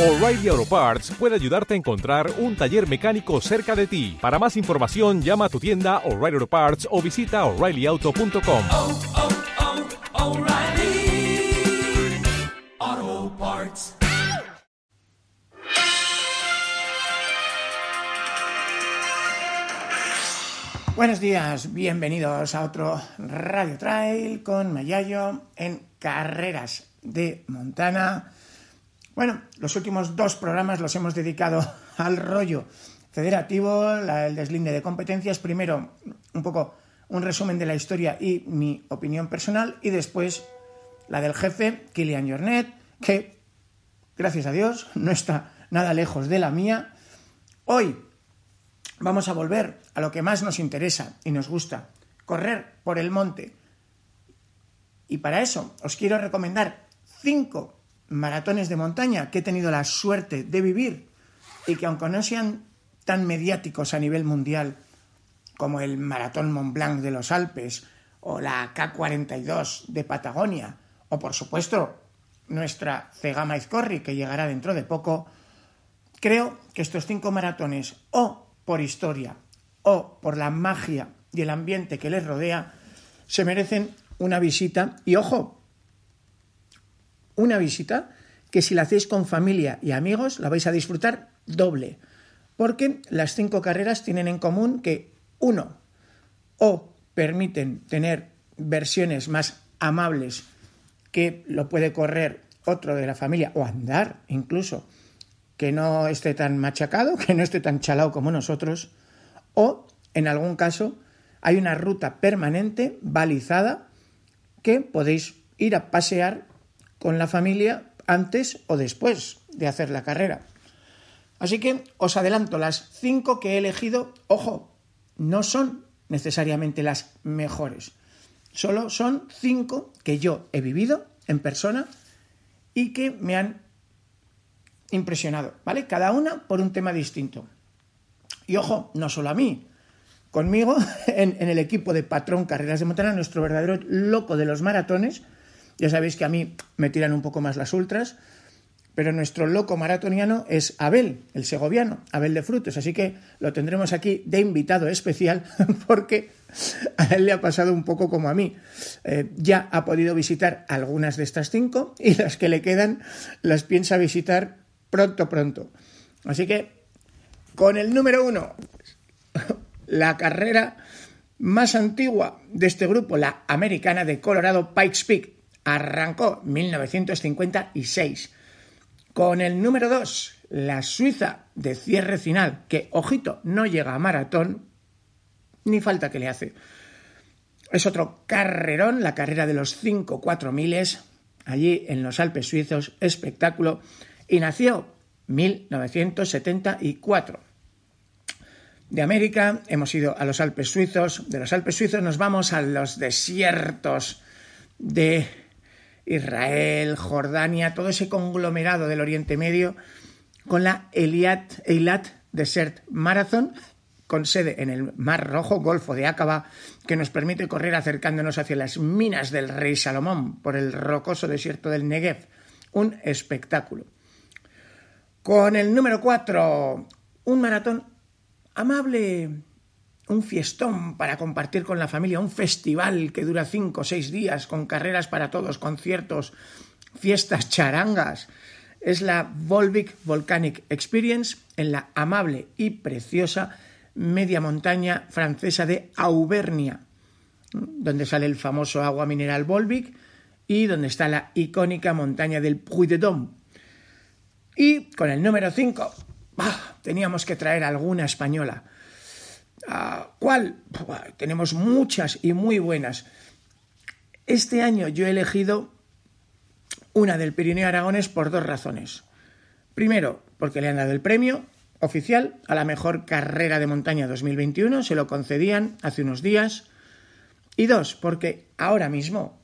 O'Reilly Auto Parts puede ayudarte a encontrar un taller mecánico cerca de ti. Para más información, llama a tu tienda O'Reilly Auto Parts o visita oreillyauto.com. oh, oh, Parts. Buenos días, bienvenidos a otro Radio Trail con Mayayo en Carreras de Montana. Bueno, los últimos dos programas los hemos dedicado al rollo federativo, la- el deslinde de competencias. Primero, un poco un resumen de la historia y mi opinión personal, y después la del jefe, Kilian Jornet, que, gracias a Dios, no está nada lejos de la mía. Hoy vamos a volver a lo que más nos interesa y nos gusta, correr por el monte. Y para eso os quiero recomendar cinco maratones de montaña que he tenido la suerte de vivir y que aunque no sean tan mediáticos a nivel mundial como el Maratón Mont Blanc de los Alpes o la K42 de Patagonia o por supuesto nuestra Cegama Izcorri que llegará dentro de poco, Creo que estos cinco maratones, o por historia, o por la magia y el ambiente que les rodea, se merecen una visita. Y ojo, una visita que si la hacéis con familia y amigos la vais a disfrutar doble. Porque las cinco carreras tienen en común que, uno, o permiten tener versiones más amables que lo puede correr otro de la familia o andar incluso que no esté tan machacado, que no esté tan chalado como nosotros, o en algún caso hay una ruta permanente, balizada, que podéis ir a pasear con la familia antes o después de hacer la carrera. Así que os adelanto, las cinco que he elegido, ojo, no son necesariamente las mejores. Solo son cinco que yo he vivido en persona y que me han impresionado, ¿vale? Cada una por un tema distinto. Y ojo, no solo a mí, conmigo en, en el equipo de Patrón Carreras de Montana, nuestro verdadero loco de los maratones. Ya sabéis que a mí me tiran un poco más las ultras, pero nuestro loco maratoniano es Abel, el segoviano, Abel de Frutos. Así que lo tendremos aquí de invitado especial porque a él le ha pasado un poco como a mí. Eh, ya ha podido visitar algunas de estas cinco y las que le quedan las piensa visitar pronto, pronto. Así que con el número uno, la carrera más antigua de este grupo, la americana de Colorado Pikes Peak, arrancó 1956. Con el número 2, la Suiza de cierre final, que, ojito, no llega a maratón, ni falta que le hace. Es otro carrerón, la carrera de los 5 4 miles, allí en los Alpes suizos, espectáculo, y nació 1974. De América hemos ido a los Alpes suizos, de los Alpes suizos nos vamos a los desiertos de Israel, Jordania, todo ese conglomerado del Oriente Medio, con la Eilat, Eilat Desert Marathon, con sede en el Mar Rojo, Golfo de Aqaba, que nos permite correr acercándonos hacia las minas del Rey Salomón por el rocoso desierto del Negev. Un espectáculo. Con el número 4, un maratón amable, un fiestón para compartir con la familia, un festival que dura cinco o seis días, con carreras para todos, conciertos, fiestas, charangas. Es la Volvic Volcanic Experience en la amable y preciosa media montaña francesa de Auvernia, donde sale el famoso agua mineral Volvic y donde está la icónica montaña del Puy de Dôme. Y con el número 5, teníamos que traer alguna española. ¿Cuál? Tenemos muchas y muy buenas. Este año yo he elegido una del Pirineo Aragones por dos razones. Primero, porque le han dado el premio oficial a la mejor carrera de montaña 2021, se lo concedían hace unos días. Y dos, porque ahora mismo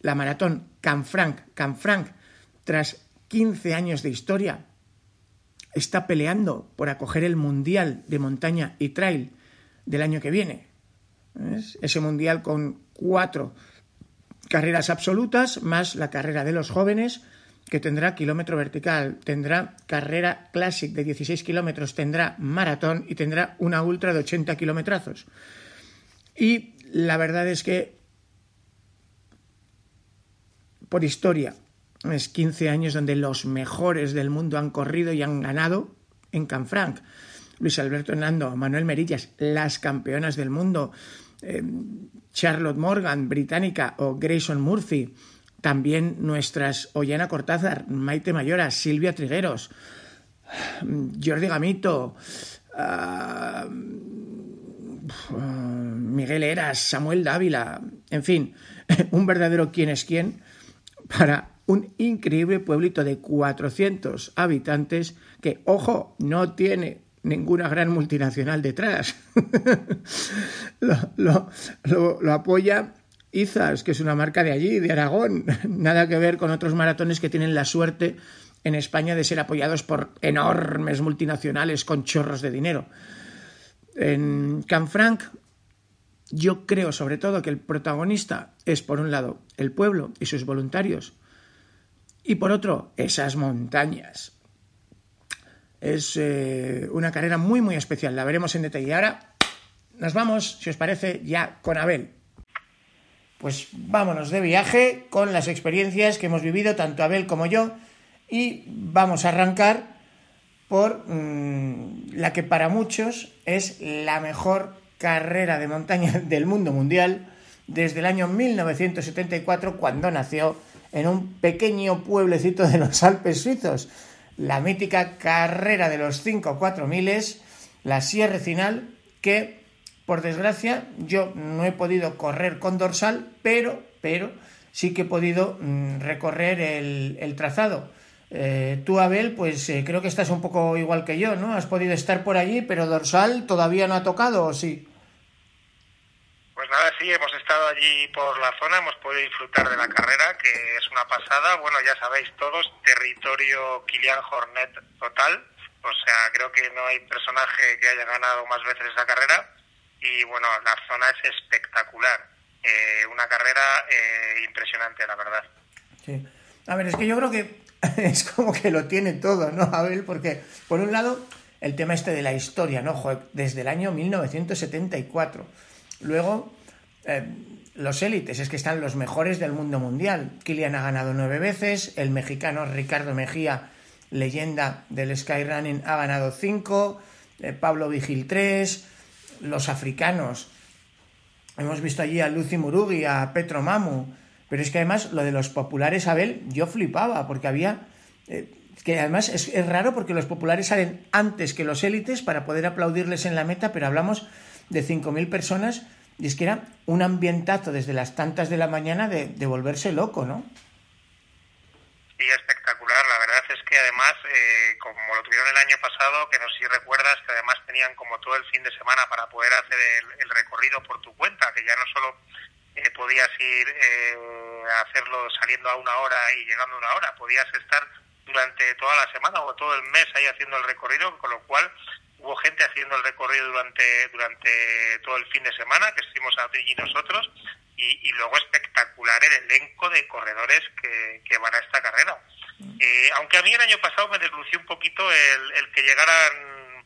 la maratón Canfranc, Canfranc, tras 15 años de historia, está peleando por acoger el Mundial de Montaña y Trail del año que viene. Ese Mundial con cuatro carreras absolutas, más la carrera de los jóvenes, que tendrá kilómetro vertical, tendrá carrera Classic de 16 kilómetros, tendrá maratón y tendrá una ultra de 80 kilometrazos. Y la verdad es que, por historia, es 15 años donde los mejores del mundo han corrido y han ganado en Canfranc. Luis Alberto Hernando, Manuel Merillas, las campeonas del mundo, eh, Charlotte Morgan, británica, o Grayson Murphy, también nuestras Ollana Cortázar, Maite Mayora, Silvia Trigueros, Jordi Gamito, uh, Miguel Eras, Samuel Dávila, en fin, un verdadero quién es quién para un increíble pueblito de 400 habitantes que, ojo, no tiene ninguna gran multinacional detrás. lo, lo, apoya Izas, que es una marca de allí, de Aragón. Nada que ver con otros maratones que tienen la suerte en España de ser apoyados por enormes multinacionales con chorros de dinero. En Canfranc, yo creo sobre todo que el protagonista es, por un lado, el pueblo y sus voluntarios, y por otro, esas montañas. Es eh, una carrera muy, muy especial. La veremos en detalle. Y ahora nos vamos, si os parece, ya con Abel. Pues vámonos de viaje con las experiencias que hemos vivido tanto Abel como yo y vamos a arrancar por mmm, la que para muchos es la mejor carrera de montaña del mundo mundial desde el año 1974 cuando nació en un pequeño pueblecito de los Alpes suizos la mítica carrera de los 5 4 miles, la Sierra Final, que por desgracia yo no he podido correr con dorsal, pero, pero sí que he podido mm, recorrer el, el trazado. Eh, tú, Abel, pues eh, creo que estás un poco igual que yo, ¿no? Has podido estar por allí, pero dorsal todavía no ha tocado, ¿o sí? Pues nada, sí, hemos estado allí por la zona, hemos podido disfrutar de la carrera, que es una pasada. Bueno, ya sabéis todos, territorio Kilian Hornet total. O sea, creo que no hay personaje que haya ganado más veces esa carrera. Y bueno, la zona es espectacular. Eh, una carrera eh, impresionante, la verdad. Sí. A ver, es que yo creo que es como que lo tiene todo, ¿no, Abel? Porque, por un lado, el tema este de la historia, ¿no? desde el año 1974 Luego, eh, los élites, es que están los mejores del mundo mundial. Kilian ha ganado nueve veces, el mexicano Ricardo Mejía, leyenda del Skyrunning, ha ganado cinco, eh, Pablo Vigil tres, los africanos. Hemos visto allí a Lucy Murugi, a Petro Mamu, pero es que además lo de los populares, Abel, yo flipaba, porque había... Eh, que además es, es, raro porque los populares salen antes que los élites para poder aplaudirles en la meta, pero hablamos de 5.000 personas y es que era un ambientazo desde las tantas de la mañana de, de volverse loco, ¿no? Sí, espectacular. La verdad es que además, eh, como lo tuvieron el año pasado, que no sé si recuerdas, que además tenían como todo el fin de semana para poder hacer el, el recorrido por tu cuenta, que ya no solo eh, podías ir eh, a hacerlo saliendo a una hora y llegando a una hora, podías estar durante toda la semana o todo el mes ahí haciendo el recorrido, con lo cual hubo gente haciendo el recorrido durante, durante todo el fin de semana, que estuvimos allí nosotros, y, y luego espectacular el elenco de corredores que, que van a esta carrera. Eh, aunque a mí el año pasado me deslució un poquito el, el que llegaran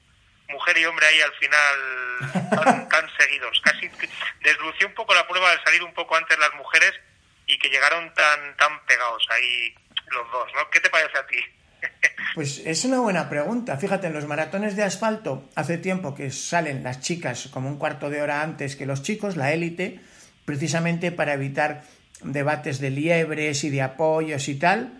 mujer y hombre ahí al final tan, tan seguidos. Casi deslució un poco la prueba de salir un poco antes las mujeres y que llegaron tan, tan pegados ahí los dos, ¿no? ¿Qué te parece a ti? Pues es una buena pregunta. Fíjate, en los maratones de asfalto hace tiempo que salen las chicas como un cuarto de hora antes que los chicos, la élite, precisamente para evitar debates de liebres y de apoyos y tal.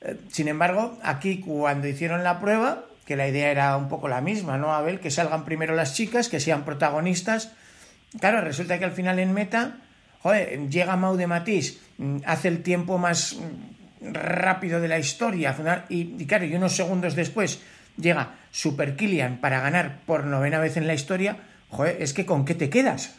Eh, sin embargo, aquí cuando hicieron la prueba, que la idea era un poco la misma, ¿no, Abel? Que salgan primero las chicas, que sean protagonistas. Claro, resulta que al final en meta, joder, llega Mau de Matís, mm, hace el tiempo más rápido de la historia. Y, claro, y unos segundos después llega Super Killian para ganar por novena vez en la historia. Joder, es que ¿con qué te quedas?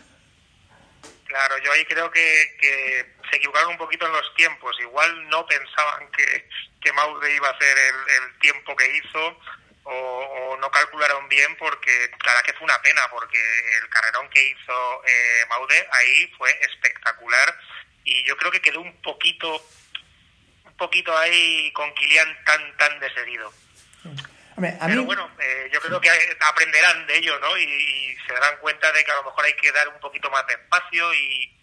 Claro, yo ahí creo que, que se equivocaron un poquito en los tiempos. Igual no pensaban que, que Maude iba a hacer el, tiempo que hizo o, o, no calcularon bien porque, claro que fue una pena porque el carrerón que hizo eh, Maude ahí fue espectacular y yo creo que quedó un poquito poquito ahí con Kilian tan, tan de seguido. Hombre, a Pero bueno, eh, yo creo que aprenderán de ello, ¿no? Y, y se darán cuenta de que a lo mejor hay que dar un poquito más de espacio y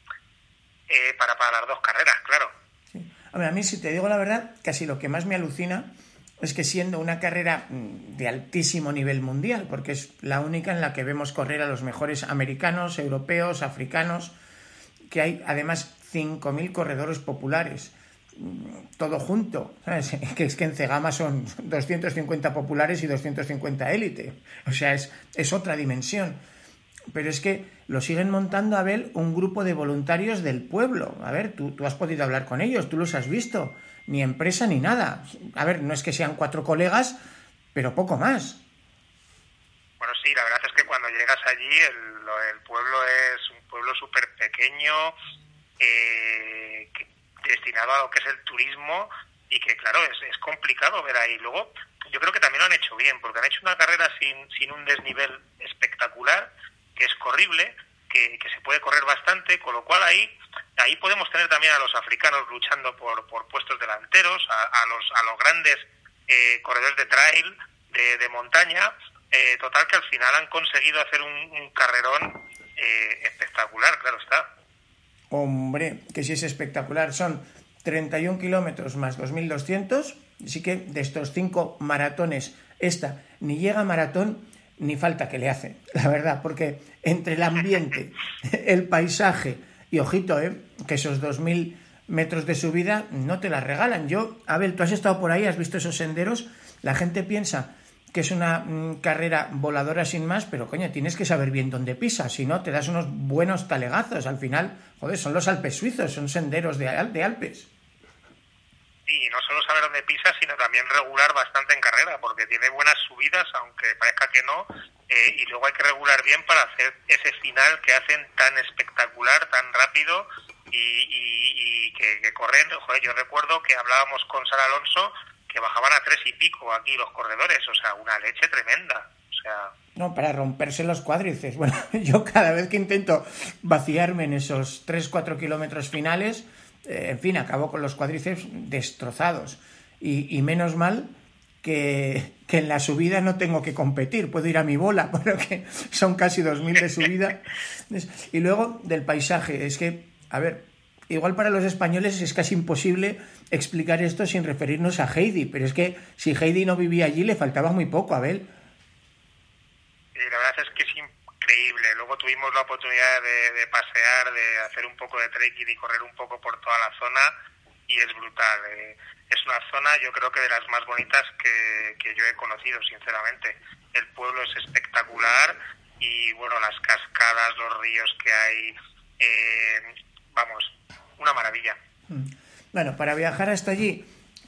eh, para, para las dos carreras, claro. Hombre, a mí, si te digo la verdad, casi lo que más me alucina es que siendo una carrera mm, de altísimo nivel mundial, porque es la única en la que vemos correr a los mejores americanos, europeos, africanos, que hay además 5.000 corredores populares, todo junto. Que es que en Cegama son 250 populares y 250 élite, o sea, es, es otra dimensión. Pero es que lo siguen montando, Abel, un grupo de voluntarios del pueblo. A ver, tú, tú has podido hablar con ellos, tú los has visto. Ni empresa ni nada. A ver, no es que sean cuatro colegas, pero poco más. Bueno, sí, la verdad es que cuando llegas allí el, el pueblo es un pueblo súper pequeño, eh, que- destinado a lo que es el turismo y que, claro, es, es complicado ver ahí. Luego, yo creo que también lo han hecho bien, porque han hecho una carrera sin, sin un desnivel espectacular, que es corrible, que, que se puede correr bastante, con lo cual ahí ahí podemos tener también a los africanos luchando por, por puestos delanteros, a, los, a los grandes eh, corredores de trail, de, de montaña, eh, total que al final han conseguido hacer un, un carrerón eh, espectacular, claro está. Hombre, que sí es espectacular. Son 31 kilómetros más 2.200. Así que de estos cinco maratones, esta ni llega a maratón ni falta que le hace, la verdad, porque entre el ambiente, el paisaje y ojito, ¿eh? que esos 2.000 metros de subida no te las regalan. Yo, Abel, tú has estado por ahí, has visto esos senderos, la gente piensa que es una mm, carrera voladora sin más, pero coño, tienes que saber bien dónde pisas, si no te das unos buenos talegazos. Al final, joder, son los Alpes suizos, son senderos de, de Alpes. Y no solo saber dónde pisa, sino también regular bastante en carrera, porque tiene buenas subidas, aunque parezca que no, eh, y luego hay que regular bien para hacer ese final que hacen tan espectacular, tan rápido y que, que corren. Joder, yo recuerdo que hablábamos con Sara Alonso que bajaban a tres y pico aquí los corredores, o sea, una leche tremenda. O sea, No, para romperse los cuádriceps. Bueno, yo cada vez que intento vaciarme en esos 3-4 kilómetros finales, eh, en fin, acabo con los cuádriceps destrozados. Y, y menos mal que, que en la subida no tengo que competir, puedo ir a mi bola, porque son casi 2.000 de subida. Y luego del paisaje, es que, a ver, igual para los españoles es casi imposible explicar esto sin referirnos a Heidi, pero es que si Heidi no vivía allí le faltaba muy poco, Abel. Y la verdad es que es increíble. Luego tuvimos la oportunidad de, de pasear, de hacer un poco de trekking y correr un poco por toda la zona y es brutal. eh. Es una zona yo creo que de las más bonitas que, que yo he conocido, sinceramente. El pueblo es espectacular y bueno, las cascadas, los ríos que hay, eh, vamos, una maravilla. Bueno, para viajar hasta allí,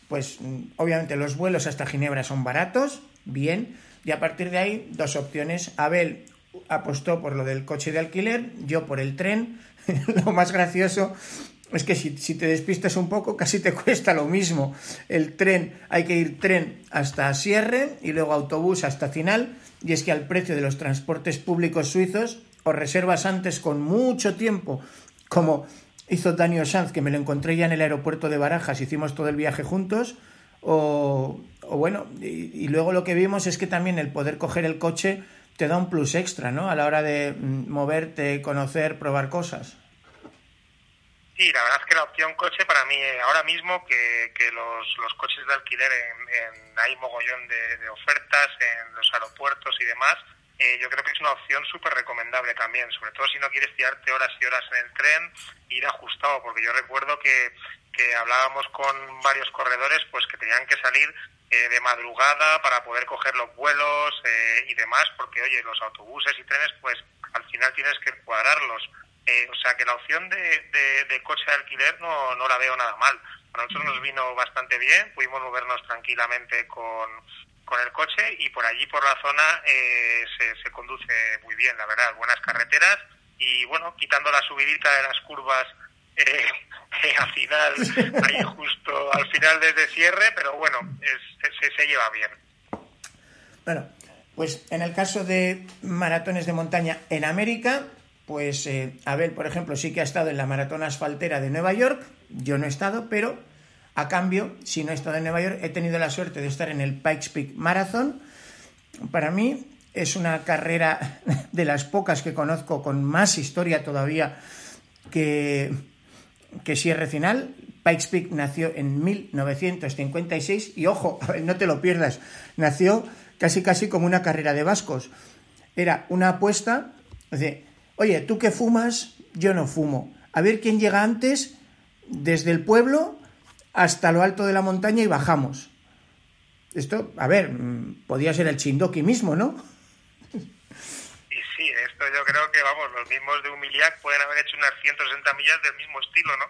pues mm, obviamente los vuelos hasta Ginebra son baratos, bien, y a partir de ahí dos opciones. Abel apostó por lo del coche de alquiler, yo por el tren. lo más gracioso es que si, si te despistas un poco casi te cuesta lo mismo. El tren, hay que ir tren hasta Sierre y luego autobús hasta Final, y es que al precio de los transportes públicos suizos o reservas antes con mucho tiempo, como hizo Daniel Sanz, que me lo encontré ya en el aeropuerto de Barajas, hicimos todo el viaje juntos, o, bueno, y, luego lo que vimos es que también el poder coger el coche te da un plus extra, ¿no? A la hora de mm, moverte, conocer, probar cosas. Sí, la verdad es que la opción coche para mí, eh, ahora mismo que, los, coches de alquiler en, hay mogollón de ofertas en los aeropuertos y demás, eh, yo creo que es una opción súper recomendable también, sobre todo si no quieres tirarte horas y horas en el tren, ir ajustado, porque yo recuerdo que, que hablábamos con varios corredores pues que tenían que salir eh, de madrugada para poder coger los vuelos eh, y demás, porque oye, los autobuses y trenes pues al final tienes que cuadrarlos. Eh, o sea que la opción de, de- de coche de alquiler no, no la veo nada mal. A nosotros nos vino bastante bien, pudimos movernos tranquilamente con, con el coche y por allí, por la zona, eh, se, se conduce muy bien, la verdad, buenas carreteras y bueno, quitando la subidita de las curvas eh, eh, al final, ahí justo al final desde cierre, pero bueno, es- se lleva bien. Bueno, pues en el caso de maratones de montaña en América, pues eh, Abel, por ejemplo, sí que ha estado en la maratón asfaltera de Nueva York, yo no he estado, pero A cambio, si no he estado en Nueva York, he tenido la suerte de estar en el Pikes Peak Marathon. Para mí es una carrera de las pocas que conozco con más historia todavía que, que Sierra Final. Pikes Peak nació en 1956 y ojo, no te lo pierdas, nació casi casi como una carrera de vascos. Era una apuesta de, oye, tú que fumas, yo no fumo. A ver quién llega antes desde el pueblo hasta lo alto de la montaña y bajamos. Esto, a ver, mm, podía ser el Chindoki mismo, ¿no? Y sí, esto yo creo que, vamos, los mismos de Humiliac pueden haber hecho unas 160 millas del mismo estilo, ¿no?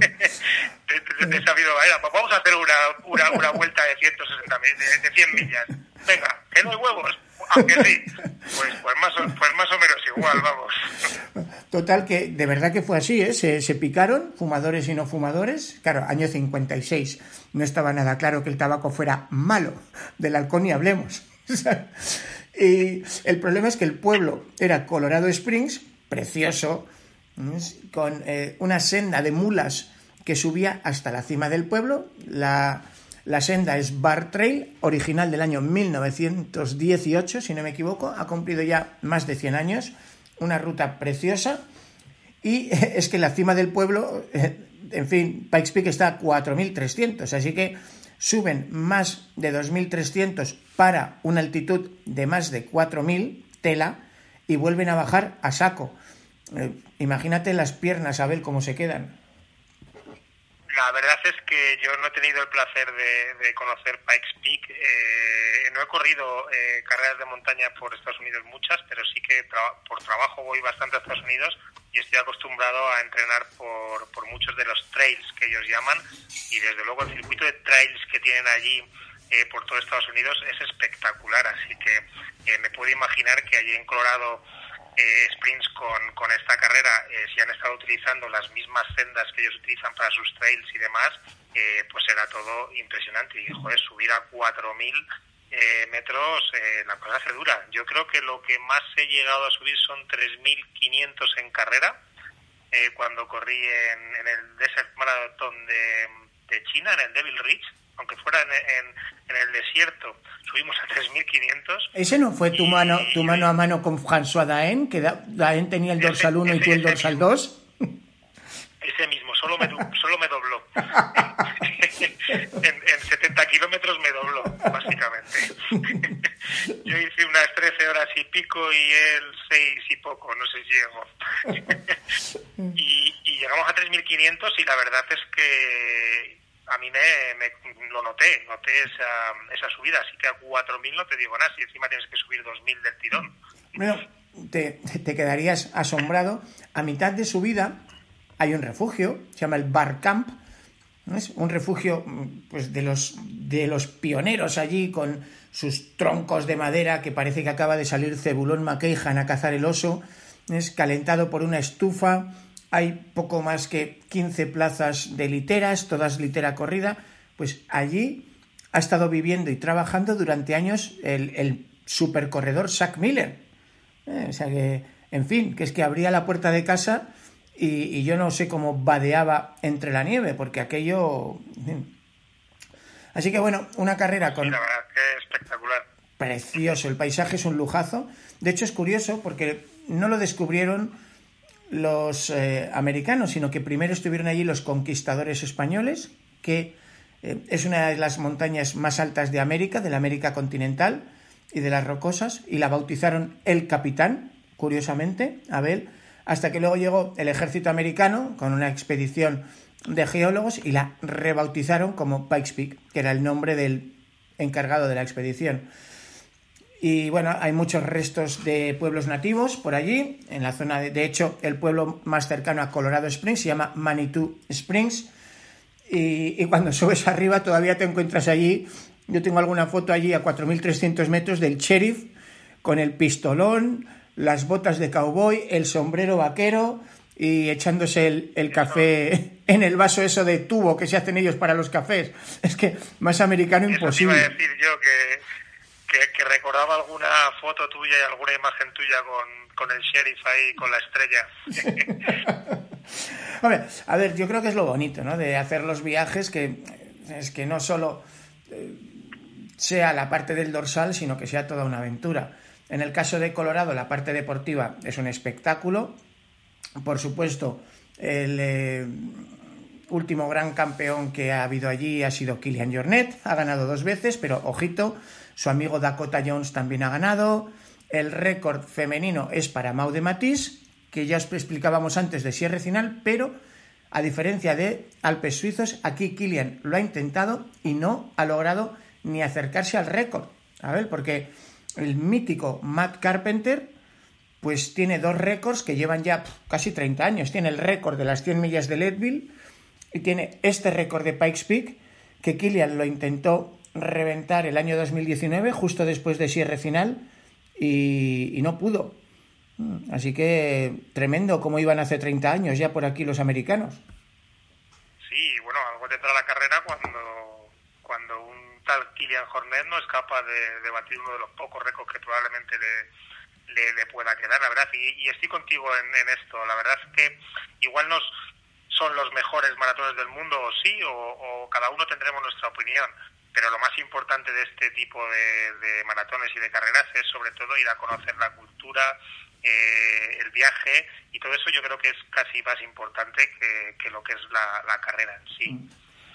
de, esa manera. Vamos a hacer una, una, una vuelta de 160 millas, de, de 100 millas. Venga, que no hay huevos. Pues, pues, más, o, pues más o menos igual, vamos. Total, que de verdad que fue así, ¿eh? Se, picaron, fumadores y no fumadores. Claro, año 56. No estaba nada claro que el tabaco fuera malo. Del halcón ni hablemos. y el problema es que el pueblo era Colorado Springs, precioso, con eh, una senda de mulas que subía hasta la cima del pueblo. La, la senda es Bar Trail, original del año 1918, si no me equivoco. Ha cumplido ya más de 100 años. Una ruta preciosa. Y es que la cima del pueblo, en fin, Pikes Peak está a 4.300, así que suben más de 2.300 para una altitud de más de 4.000, tela, y vuelven a bajar a saco. Eh, imagínate las piernas, Abel, cómo se quedan. La verdad es que yo no he tenido el placer de, conocer Pikes Peak. Eh, no he corrido eh, carreras de montaña por Estados Unidos muchas, pero sí que tra por trabajo voy bastante a Estados Unidos y estoy acostumbrado a entrenar por, por muchos de los trails que ellos llaman y desde luego el circuito de trails que tienen allí eh, por todo Estados Unidos es espectacular. Así que eh, me puedo imaginar que allí en Colorado eh, sprints con, con, esta carrera, eh, si han estado utilizando las mismas sendas que ellos utilizan para sus trails y demás, eh, pues era todo impresionante. Y joder, subir a 4.000 eh, metros, la cosa se dura. Yo creo que lo que más he llegado a subir son 3.500 en carrera, cuando corrí en, en, el Desert Marathon de, de China, en el Devil Ridge aunque fuera en, en, en, el desierto, subimos a 3.500. ¿Ese no fue tu mano, tu mano a mano con François Daen, que Daen tenía el dorsal 1 y tú el dorsal 2? Ese mismo, solo me, solo me dobló. en, en 70 kilómetros me dobló, básicamente. Yo hice unas 13 horas y pico y él 6 y poco, no sé si llegó. y, y llegamos a 3.500 y la verdad es que a mí me, me, lo noté, noté esa, esa subida, así que a 4.000 no te digo nada, si encima tienes que subir 2.000 del tirón. Bueno, te, te, quedarías asombrado. A mitad de subida hay un refugio, se llama el Bar Camp, ¿no es? un refugio pues, de, los, de los pioneros allí con sus troncos de madera que parece que acaba de salir Cebulón McKejan a cazar el oso, es calentado por una estufa, hay poco más que 15 plazas de literas, todas litera corrida, pues allí ha estado viviendo y trabajando durante años el, el supercorredor Zach Miller. Eh, o sea que, en fin, que es que abría la puerta de casa y, y, yo no sé cómo vadeaba entre la nieve, porque aquello... Así que bueno, una carrera con... Sí, la verdad, que espectacular. Precioso, el paisaje es un lujazo. De hecho es curioso porque no lo descubrieron los eh, americanos, sino que primero estuvieron allí los conquistadores españoles, que eh, es una de las montañas más altas de América, de la América continental y de las rocosas, y la bautizaron el capitán, curiosamente, Abel, hasta que luego llegó el ejército americano con una expedición de geólogos y la rebautizaron como Pikes Peak, que era el nombre del encargado de la expedición. Y bueno, hay muchos restos de pueblos nativos por allí, en la zona de, de hecho, el pueblo más cercano a Colorado Springs se llama Manitou Springs. Y, y cuando subes arriba todavía te encuentras allí, yo tengo alguna foto allí a 4.300 metros del sheriff con el pistolón, las botas de cowboy, el sombrero vaquero y echándose el, el, café en el vaso eso de tubo que se hacen ellos para los cafés. Es que más americano Eso imposible. Te iba a decir yo que que, recordaba alguna foto tuya y alguna imagen tuya con, con el sheriff ahí, con la estrella. A ver, yo creo que es lo bonito, ¿no? De hacer los viajes que es que no solo eh, sea la parte del dorsal, sino que sea toda una aventura. En el caso de Colorado, la parte deportiva es un espectáculo. Por supuesto, el eh, último gran campeón que ha habido allí ha sido Kilian Jornet, ha ganado dos veces, pero ojito, su amigo Dakota Jones también ha ganado. El récord femenino es para Maude Matisse, que ya os explicábamos antes de Sierra Final, pero a diferencia de Alpes Suizos, aquí Kilian lo ha intentado y no ha logrado ni acercarse al récord. A ver, porque el mítico Matt Carpenter, pues tiene dos récords que llevan ya casi 30 años. Tiene el récord de las 100 millas de Leadville y tiene este récord de Pikes Peak, que Kilian lo intentó reventar el año 2019, justo después de cierre final, y, y no pudo. Así que tremendo como iban hace 30 años ya por aquí los americanos. Sí, bueno, algo tendrá la carrera cuando, cuando un tal Kilian Hornet no es capaz de, batir uno de los pocos récords que probablemente le, le, pueda quedar, la verdad. Y, estoy contigo en, esto. La verdad es que igual nos son los mejores maratones del mundo, o sí, o cada uno tendremos nuestra opinión pero lo más importante de este tipo de, de, maratones y de carreras es sobre todo ir a conocer la cultura, eh, el viaje y todo eso yo creo que es casi más importante que, que lo que es la, la, carrera en sí. Mm.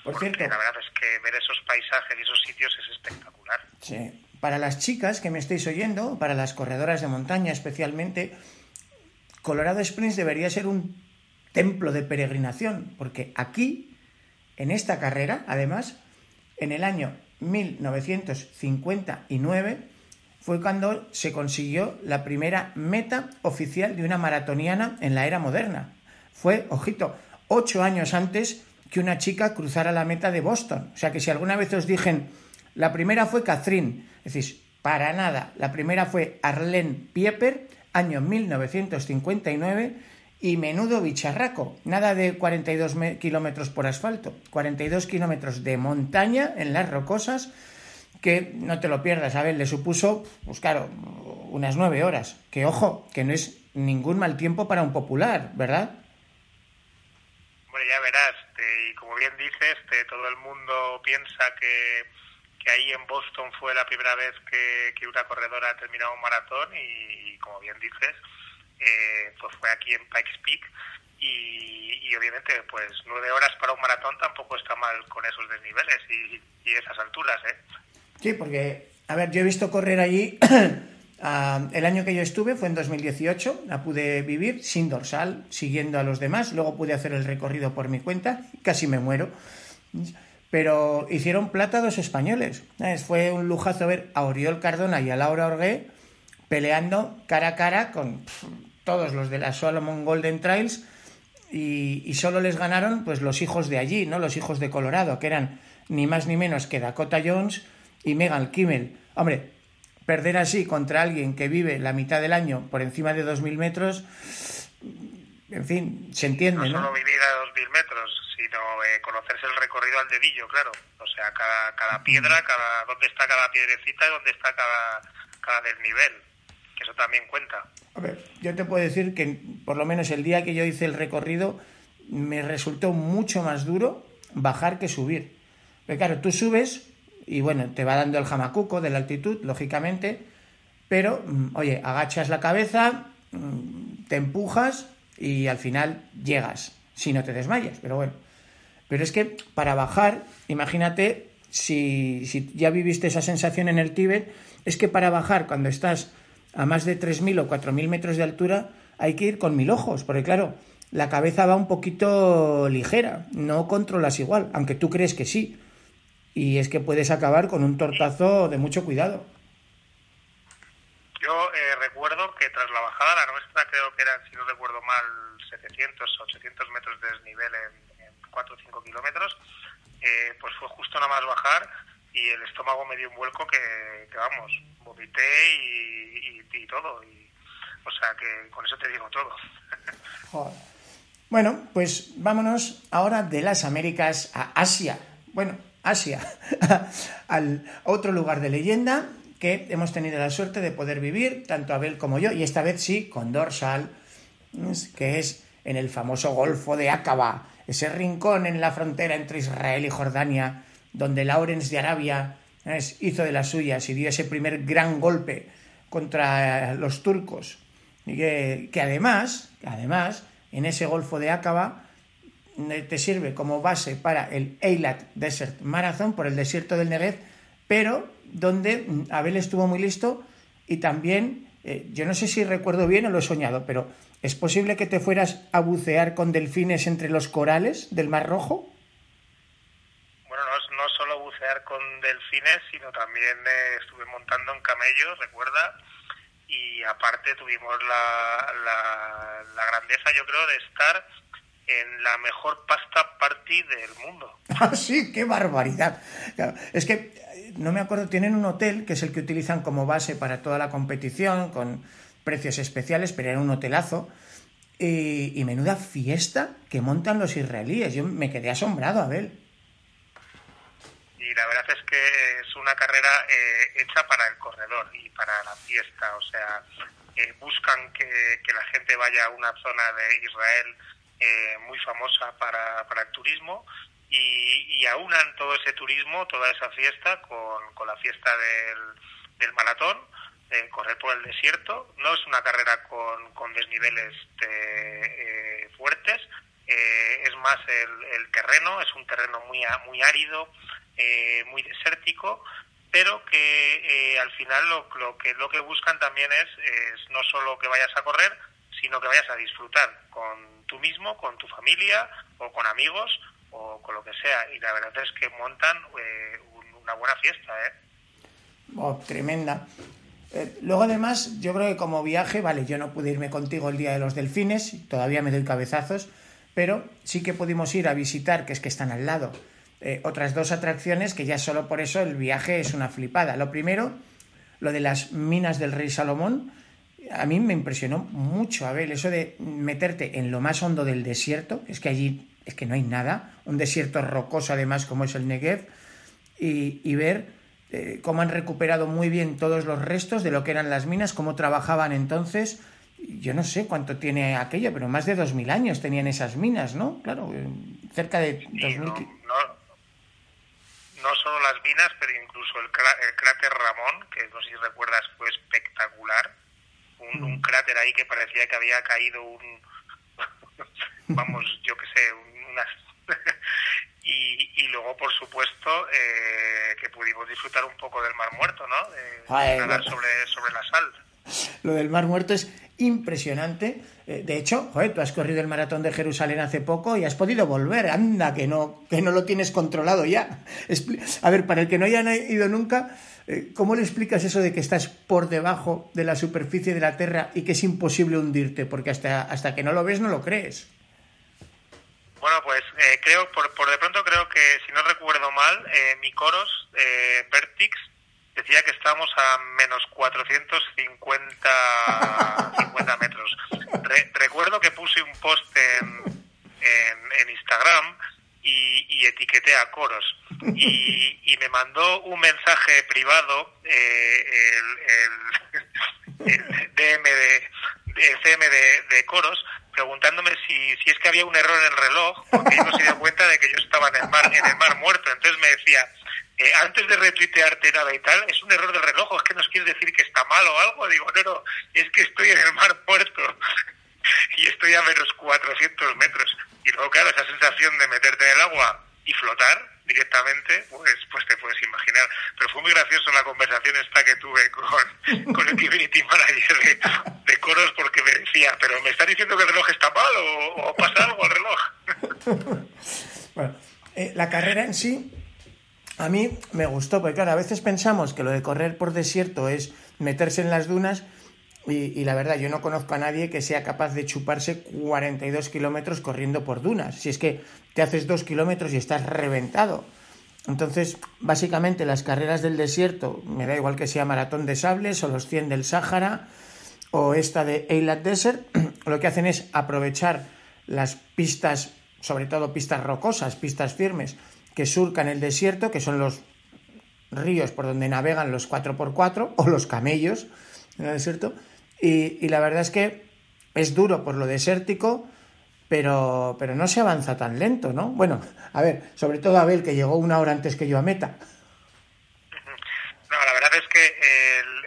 Por Porque cierto, la verdad es que ver esos paisajes y esos sitios es espectacular. Sí. Para las chicas que me estáis oyendo, para las corredoras de montaña especialmente, Colorado Springs debería ser un templo de peregrinación, porque aquí, en esta carrera, además, en el año 1959 fue cuando se consiguió la primera meta oficial de una maratoniana en la era moderna. Fue, ojito, ocho años antes que una chica cruzara la meta de Boston. O sea que si alguna vez os dijen, la primera fue Catherine, decís, para nada, la primera fue Arlene Pieper, año 1959, y menudo bicharraco, nada de 42 kilómetros por asfalto, 42 kilómetros de montaña en las rocosas, que no te lo pierdas, a ver, le supuso, pues claro, unas nueve horas, que ojo, que no es ningún mal tiempo para un popular, ¿verdad? Bueno, ya verás, y como bien dices, te, todo el mundo piensa que, que, ahí en Boston fue la primera vez que, que una corredora ha terminado un maratón y como bien dices, eh, pues fue aquí en Pikes Peak y, obviamente pues nueve horas para un maratón tampoco está mal con esos desniveles y, esas alturas, ¿eh? Sí, porque, a ver, yo he visto correr allí, uh, el año que yo estuve fue en 2018, la pude vivir sin dorsal, siguiendo a los demás, luego pude hacer el recorrido por mi cuenta, casi me muero, pero hicieron plata dos españoles, ¿sabes? fue un lujazo ver a Oriol Cardona y a Laura Orgué peleando cara a cara con todos los de la Solomon Golden Trails y, y, solo les ganaron pues los hijos de allí, ¿no? Los hijos de Colorado, que eran ni más ni menos que Dakota Jones y Megan Kimmel. Hombre, perder así contra alguien que vive la mitad del año por encima de 2.000 metros, en fin, se entiende, ¿no? No solo vivir a 2.000 metros, sino eh, conocerse el recorrido al dedillo, claro. O sea, cada, cada piedra, cada dónde está cada piedrecita y dónde está cada, cada desnivel que eso también cuenta. A ver, yo te puedo decir que por lo menos el día que yo hice el recorrido me resultó mucho más duro bajar que subir. Pero claro, tú subes y bueno, te va dando el jamacuco de la altitud, lógicamente, pero oye, agachas la cabeza, te empujas y al final llegas, si no te desmayas, pero bueno. Pero es que para bajar, imagínate, si, si ya viviste esa sensación en el Tíbet, es que para bajar cuando estás a más de 3.000 o 4.000 metros de altura hay que ir con mil ojos, porque claro, la cabeza va un poquito ligera, no controlas igual, aunque tú crees que sí. Y es que puedes acabar con un tortazo de mucho cuidado. Yo eh, recuerdo que tras la bajada, la nuestra creo que eran, si no recuerdo mal, 700 o 800 metros de desnivel en, en 4 o 5 kilómetros, eh, pues fue justo nada más bajar y el estómago me dio un vuelco que, que vamos, y, todo. Y, o sea que con eso te digo todo. Bueno, pues vámonos ahora de las Américas a Asia. Bueno, Asia, al otro lugar de leyenda que hemos tenido la suerte de poder vivir, tanto Abel como yo, y esta vez sí, con Dorsal, que es en el famoso Golfo de Aqaba, ese rincón en la frontera entre Israel y Jordania, donde Lawrence de Arabia hizo de las suyas y dio ese primer gran golpe contra los turcos. Y que, además, además, en ese Golfo de Aqaba eh, te sirve como base para el Eilat Desert Marathon por el desierto del Negev, pero donde mm, Abel estuvo muy listo y también, eh, yo no sé si recuerdo bien o lo he soñado, pero ¿es posible que te fueras a bucear con delfines entre los corales del Mar Rojo? Bueno, no, no solo con delfines, sino también eh, estuve montando en camellos, recuerda, y aparte tuvimos la, la, la grandeza, yo creo, de estar en la mejor pasta party del mundo. Ah, sí, qué barbaridad. Es que no me acuerdo, tienen un hotel que es el que utilizan como base para toda la competición, con precios especiales, pero era un hotelazo. Y, y menuda fiesta que montan los israelíes. Yo me quedé asombrado, Abel. La verdad es que es una carrera eh, hecha para el corredor y para la fiesta. O sea, eh, buscan que, la gente vaya a una zona de Israel eh, muy famosa para, para el turismo y, y, aunan todo ese turismo, toda esa fiesta con, con la fiesta del, del maratón, correr por el desierto. No es una carrera con, con desniveles de, eh, fuertes, eh, es más el, el, terreno, es un terreno muy, muy árido, eh, muy desértico, pero que al final lo, lo, que, lo que buscan también es, es no solo que vayas a correr, sino que vayas a disfrutar con tú mismo, con tu familia o con amigos o con lo que sea. Y la verdad es que montan eh, una buena fiesta. ¿eh? Oh, tremenda. Eh, luego además, yo creo que como viaje, vale, yo no pude irme contigo el día de los delfines, todavía me doy cabezazos, pero sí que pudimos ir a visitar, que es que están al lado, eh, otras dos atracciones que ya solo por eso el viaje es una flipada. Lo primero, lo de las minas del rey Salomón, a mí me impresionó mucho, Abel, eso de meterte en lo más hondo del desierto, es que allí es que no hay nada, un desierto rocoso además como es el Negev, y, y ver eh, cómo han recuperado muy bien todos los restos de lo que eran las minas, cómo trabajaban entonces. Yo no sé cuánto tiene aquello, pero más de 2.000 años tenían esas minas, ¿no? Claro, eh, cerca de 2.000... No, no, no, solo las minas, pero incluso el, el cráter Ramón, que no sé si recuerdas, fue espectacular un, un, cráter ahí que parecía que había caído un, vamos, yo qué sé, unas... y, y luego, por supuesto, eh, que pudimos disfrutar un poco del Mar Muerto, ¿no? De, nadar sobre, sobre la sal. Lo del Mar Muerto es impresionante. Eh, De hecho, joder, tú has corrido el maratón de Jerusalén hace poco y has podido volver. Anda, que no, que no lo tienes controlado ya. A ver, para el que no haya ido nunca, eh, ¿cómo le explicas eso de que estás por debajo de la superficie de la Tierra y que es imposible hundirte? Porque hasta, hasta que no lo ves no lo crees. Bueno, pues eh, creo, por, por de pronto creo que, si no recuerdo mal, eh, mi coros, eh, Vertix, decía que estábamos a menos 450 50 metros. Re, recuerdo que puse un post en, en, Instagram y, etiqueté a Coros. Y, me mandó un mensaje privado eh, el, el, el, DM de, CM de, de Coros preguntándome si, si es que había un error en el reloj, porque no se dio cuenta de que yo estaba en el mar, en el mar muerto. Entonces me decía, eh, antes de retuitearte nada y tal, es un error del reloj, es que nos quieres decir que está mal o algo. Digo, no, no, es que estoy en el mar muerto y estoy a menos 400 metros. Y luego, claro, esa sensación de meterte en el agua y flotar directamente, pues, pues te puedes imaginar. Pero fue muy gracioso la conversación esta que tuve con, el community manager de, de coros porque me decía, pero me está diciendo que el reloj está mal o, o pasa algo al reloj. bueno, eh, la carrera en sí a mí me gustó, porque claro, a veces pensamos que lo de correr por desierto es meterse en las dunas y, la verdad yo no conozco a nadie que sea capaz de chuparse 42 kilómetros corriendo por dunas. Si es que te haces dos kilómetros y estás reventado. Entonces, básicamente las carreras del desierto, me da igual que sea maratón de sables o los 100 del Sáhara o esta de Eilat Desert, lo que hacen es aprovechar las pistas, sobre todo pistas rocosas, pistas firmes, que surcan el desierto, que son los ríos por donde navegan los 4x4 o los camellos en el desierto. Y, y, la verdad es que es duro por lo desértico, pero, pero no se avanza tan lento, ¿no? Bueno, a ver, sobre todo Abel, que llegó una hora antes que yo a meta. No, la verdad es que el,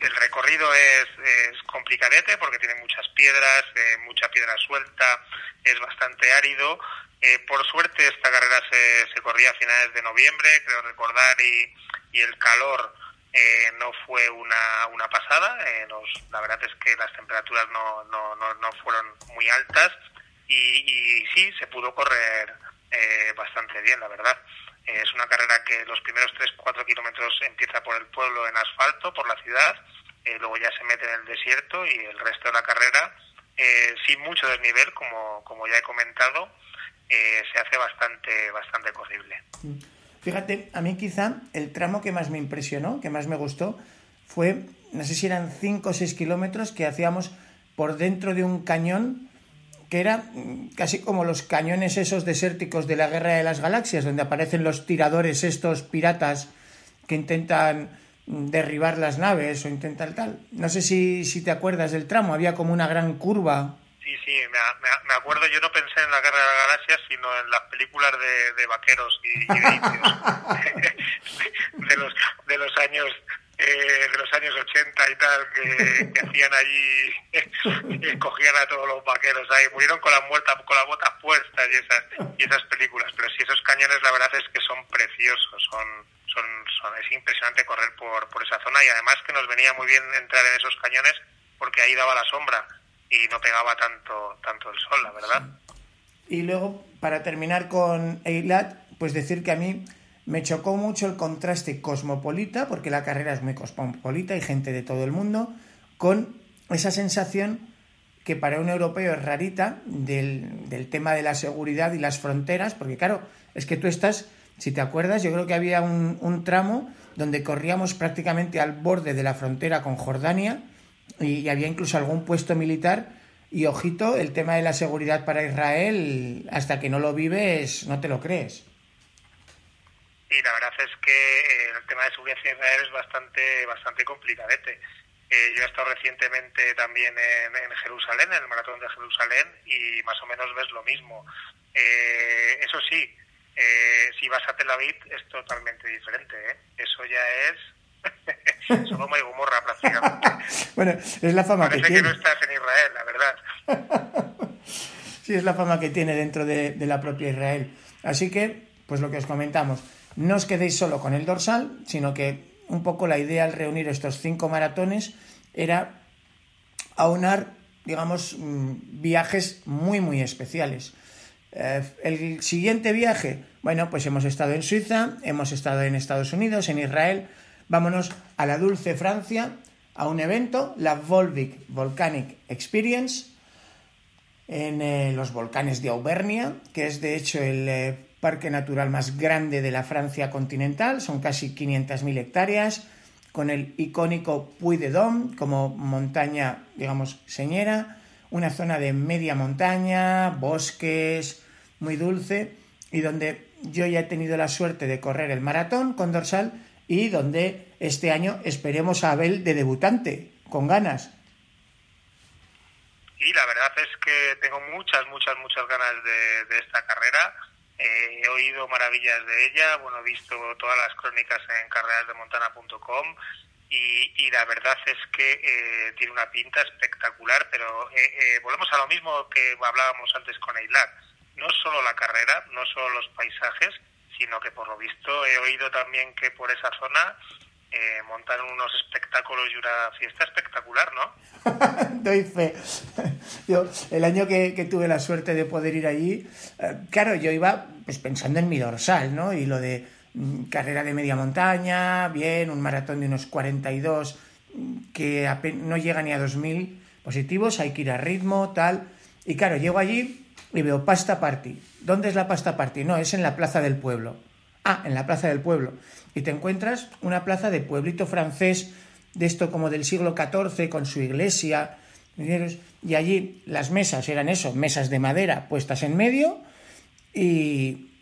el, recorrido es, es, complicadete porque tiene muchas piedras, eh, mucha piedra suelta, es bastante árido. Eh, por suerte esta carrera se, se, corría a finales de noviembre, creo recordar, y, y el calor eh, no fue una, una pasada. Eh, nos, la verdad es que las temperaturas no, no, no, no fueron muy altas y, y, sí, se pudo correr eh, bastante bien, la verdad. Eh, es una carrera que los primeros 3-4 kilómetros empieza por el pueblo en asfalto, por la ciudad, eh, luego ya se mete en el desierto y el resto de la carrera, sin mucho desnivel, como, como ya he comentado, eh, se hace bastante, bastante corrible. Fíjate, a mí quizá el tramo que más me impresionó, que más me gustó, fue, no sé si eran 5 o 6 kilómetros que hacíamos por dentro de un cañón que era casi como los cañones esos desérticos de la Guerra de las Galaxias, donde aparecen los tiradores estos piratas que intentan derribar las naves o intentar tal. No sé si, si te acuerdas del tramo, había como una gran curva. Sí, sí, me, me, me acuerdo, yo no pensé en la Guerra de las Galaxias, sino en las películas de, de vaqueros y, y de indios. De, los, de los años eh, de los años 80 y tal, que, que hacían allí, que cogían a todos los vaqueros ahí, murieron con las muertas, con las botas puestas y esas, y esas películas. Pero sí, esos cañones la verdad es que son preciosos, son, son, son, es impresionante correr por, por esa zona. Y además que nos venía muy bien entrar en esos cañones porque ahí daba la sombra y no pegaba tanto, tanto el sol, la verdad. Y luego, para terminar con Eilat, pues decir que a mí me chocó mucho el contraste cosmopolita, porque la carrera es muy cosmopolita, hay gente de todo el mundo, con esa sensación que para un europeo es rarita del, del, tema de la seguridad y las fronteras, porque claro, es que tú estás, si te acuerdas, yo creo que había un, un tramo donde corríamos prácticamente al borde de la frontera con Jordania y, había incluso algún puesto militar y ojito, el tema de la seguridad para Israel, hasta que no lo vives, no te lo crees y la verdad es que eh, el tema de seguridad en Israel es bastante bastante complicadete. Eh, yo he estado recientemente también en, en, Jerusalén, en el maratón de Jerusalén, y más o menos ves lo mismo. Eh, eso sí, eh, si vas a Tel Aviv es totalmente diferente. ¿eh? Eso ya es Sodoma y Gomorra prácticamente. bueno, es la fama Parece que, que tiene. no estás en Israel, la verdad. sí, es la fama que tiene dentro de, de la propia Israel. Así que, pues lo que os comentamos, no os quedéis solo con el dorsal, sino que un poco la idea al reunir estos cinco maratones era aunar, digamos, viajes muy, muy especiales. Eh, el siguiente viaje, bueno, pues hemos estado en Suiza, hemos estado en Estados Unidos, en Israel, vámonos a la dulce Francia, a un evento, la Volvic Volcanic Experience, en eh, los volcanes de Auvernia, que es de hecho el eh, parque natural más grande de la Francia continental, son casi 500.000 hectáreas, con el icónico Puy de Dôme como montaña, digamos, señera, una zona de media montaña, bosques, muy dulce, y donde yo ya he tenido la suerte de correr el maratón con dorsal y donde este año esperemos a Abel de debutante, con ganas. Y la verdad es que tengo muchas, muchas, muchas ganas de, esta carrera eh, he oído maravillas de ella, bueno, he visto todas las crónicas en carrerasdemontana.com y, y la verdad es que eh, tiene una pinta espectacular, pero eh, eh, volvemos a lo mismo que hablábamos antes con Eilat. No solo la carrera, no solo los paisajes, sino que por lo visto he oído también que por esa zona eh, montan unos espectáculos y una fiesta espectacular, ¿no? Doy fe. Yo, el año que, tuve la suerte de poder ir allí, eh, claro, yo iba pues pensando en mi dorsal, ¿no? Y lo de mm, carrera de media montaña, bien, un maratón de unos 42 que no llega ni a 2.000 positivos, hay que ir a ritmo, tal. Y claro, llego allí y veo pasta party. ¿Dónde es la pasta party? No, es en la plaza del pueblo. Ah, en la plaza del pueblo. Y te encuentras una plaza de pueblito francés, de esto como del siglo XIV, con su iglesia. Y allí las mesas eran eso, mesas de madera puestas en medio. Y,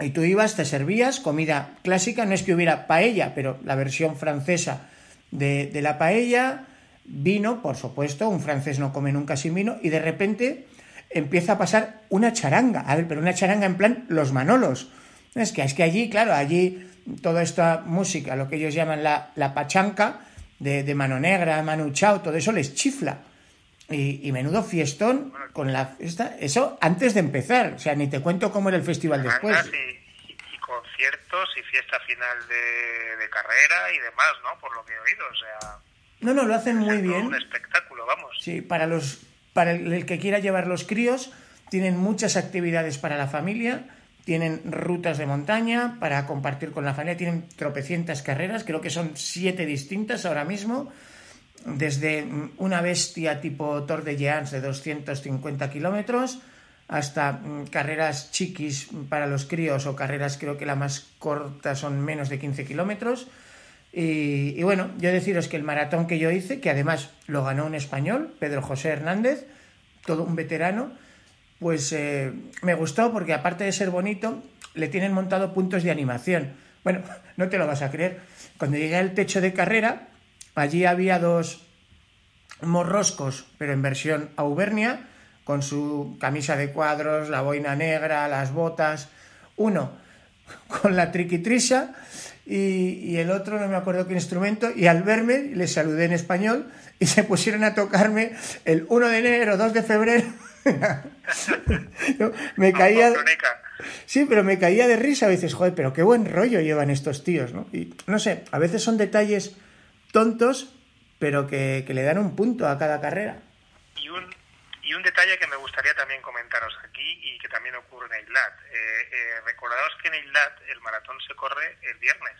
y tú ibas, te servías comida clásica. No es que hubiera paella, pero la versión francesa de, de la paella. Vino, por supuesto, un francés no come nunca sin vino. Y de repente empieza a pasar una charanga, a ver, pero una charanga en plan los Manolos. Es que, es que allí, claro, allí toda esta música, lo que ellos llaman la, la pachanca, de, de Mano Negra, Manu Chao, todo eso les chifla. Y, y menudo fiestón con la fiesta, eso antes de empezar, o sea, ni te cuento cómo era el festival después. Y, y- y conciertos y fiesta final de, de carrera y demás, ¿no? Por lo que he oído, o sea, No, no, lo hacen muy bien. un espectáculo, vamos. Sí, para los para el, que quiera llevar los críos, tienen muchas actividades para la familia, tienen rutas de montaña para compartir con la familia, tienen tropecientas carreras, creo que son siete distintas ahora mismo, desde una bestia tipo Tour de Jeans de 250 kilómetros hasta mm, carreras chiquis para los críos o carreras creo que la más corta son menos de 15 kilómetros. Y, bueno, yo deciros que el maratón que yo hice, que además lo ganó un español, Pedro José Hernández, todo un veterano, pues eh, me gustó porque aparte de ser bonito, le tienen montado puntos de animación. Bueno, no te lo vas a creer. Cuando llegué al techo de carrera, allí había dos morroscos, pero en versión auvernia, con su camisa de cuadros, la boina negra, las botas. Uno con la triquitrisa y, y el otro no me acuerdo qué instrumento y al verme les saludé en español y se pusieron a tocarme el 1 de enero, 2 de febrero. Me caía... Sí, pero me caía de risa a veces, joder, pero qué buen rollo llevan estos tíos, ¿no? Y no sé, a veces son detalles tontos, pero que, que le dan un punto a cada carrera. Y un, y un detalle que me gustaría también comentaros aquí y que también ocurre en Eilat. Eh, eh, recordaos que en Eilat el maratón se corre el viernes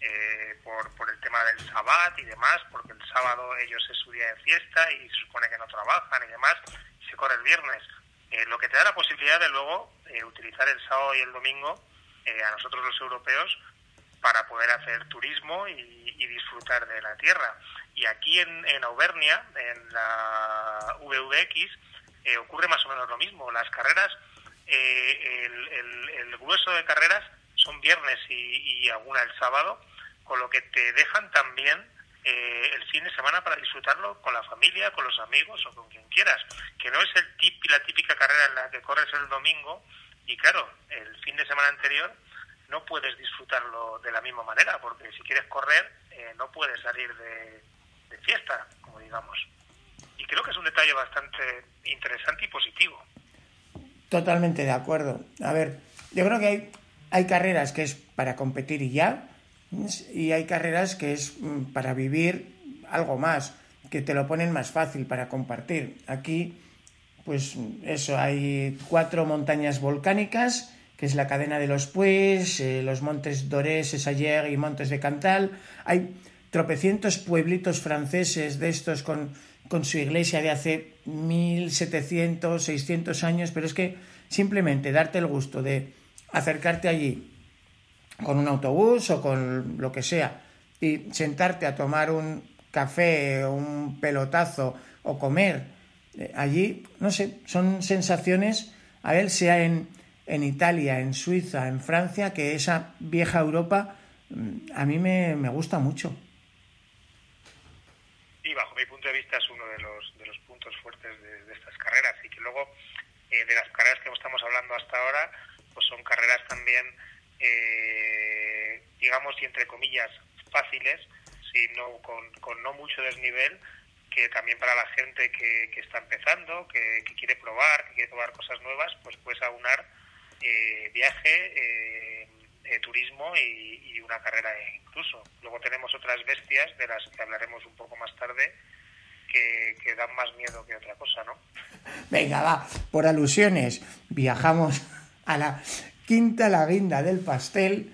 eh, por, por el tema del sabbat y demás, porque el sábado ellos es su día de fiesta y se supone que no trabajan y demás, se corre el viernes. Eh, lo que te da la posibilidad de luego eh, utilizar el sábado y el domingo eh, a nosotros los europeos para poder hacer turismo y, y disfrutar de la tierra. Y aquí en, en Auvernia, en la VVX, eh, ocurre más o menos lo mismo. Las carreras, eh, el, grueso de carreras son viernes y, alguna el sábado, con lo que te dejan también eh, el fin de semana para disfrutarlo con la familia, con los amigos o con quien quieras. Que no es el tip, la típica carrera en la que corres el domingo y claro, el fin de semana anterior no puedes disfrutarlo de la misma manera, porque si quieres correr eh, no puedes salir de fiesta, como digamos. Y creo que es un detalle bastante interesante y positivo. Totalmente de acuerdo. A ver, yo creo que hay, hay carreras que es para competir y ya, y hay carreras que es mm, para vivir algo más, que te lo ponen más fácil para compartir. Aquí, pues eso, hay cuatro montañas volcánicas, que es la cadena de los Pues, eh, los montes Dorés, Esayer y Montes de Cantal. Hay tropecientos pueblitos franceses de estos con, con su iglesia de hace 1700, 600 años, pero es que simplemente darte el gusto de acercarte allí con un autobús o con lo que sea y sentarte a tomar un café, un pelotazo o comer eh, allí, no sé, son sensaciones, a ver, sea en, en Italia, en Suiza, en Francia, que esa vieja Europa mm, a mí me, me gusta mucho. Bajo mi punto de vista es uno de los, de los puntos fuertes de, de estas carreras. Y que luego eh, de las carreras que estamos hablando hasta ahora, pues son carreras también, eh, digamos, y entre comillas, fáciles, sino con, con no mucho desnivel, que también para la gente que, que está empezando, que, que quiere probar, que quiere probar cosas nuevas, pues puedes aunar eh, viaje, turismo y, una carrera incluso. Luego tenemos otras bestias de las que hablaremos un poco más tarde que, que dan más miedo que otra cosa, ¿no? Venga, va, por alusiones, viajamos a la quinta la guinda del pastel,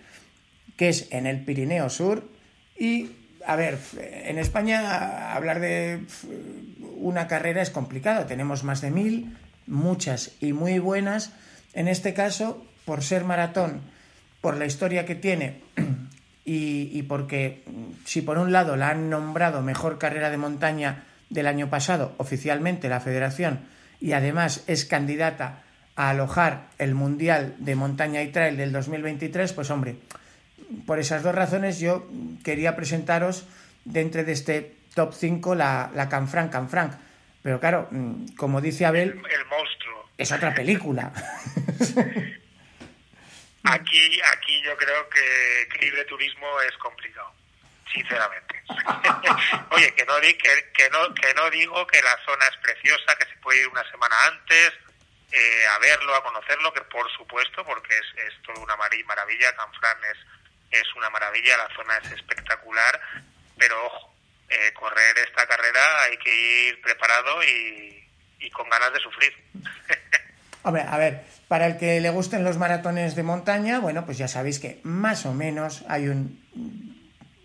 que es en el Pirineo Sur. Y, a ver, en España hablar de una carrera es complicado. Tenemos más de mil, muchas y muy buenas. En este caso, por ser maratón, por la historia que tiene y, y porque si por un lado la han nombrado mejor carrera de montaña del año pasado oficialmente la federación y además es candidata a alojar el Mundial de Montaña y Trail del 2023, pues hombre, por esas dos razones yo quería presentaros dentro de este top 5 la, la Canfranc Canfranc. Pero claro, mm, como dice Abel, El, el monstruo. es otra película. Aquí, aquí yo creo que, que de turismo es complicado, sinceramente. Oye, que no, que, que no, que no digo que la zona es preciosa, que se puede ir una semana antes eh, a verlo, a conocerlo, que por supuesto, porque es, es toda una maravilla, Canfrán es, es una maravilla, la zona es espectacular, pero ojo, eh, correr esta carrera hay que ir preparado y, y con ganas de sufrir. Hombre, a ver, para el que le gusten los maratones de montaña, bueno, pues ya sabéis que más o menos hay un,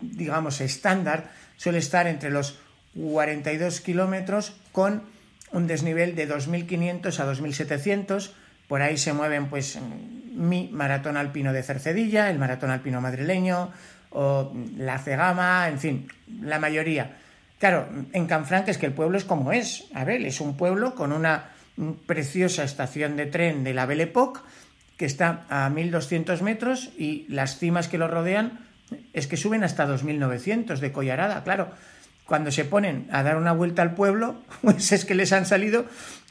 digamos, estándar, suele estar entre los 42 kilómetros con un desnivel de 2.500 a 2.700. Por ahí se mueven, pues, mi maratón alpino de Cercedilla, el maratón alpino madrileño, o la Cegama, en fin, la mayoría. Claro, en Canfranc es que el pueblo es como es. A ver, es un pueblo con una preciosa estación de tren de la Belle Époque que está a 1200 metros y las cimas que lo rodean es que suben hasta 2900 de Collarada. Claro, cuando se ponen a dar una vuelta al pueblo, pues es que les han salido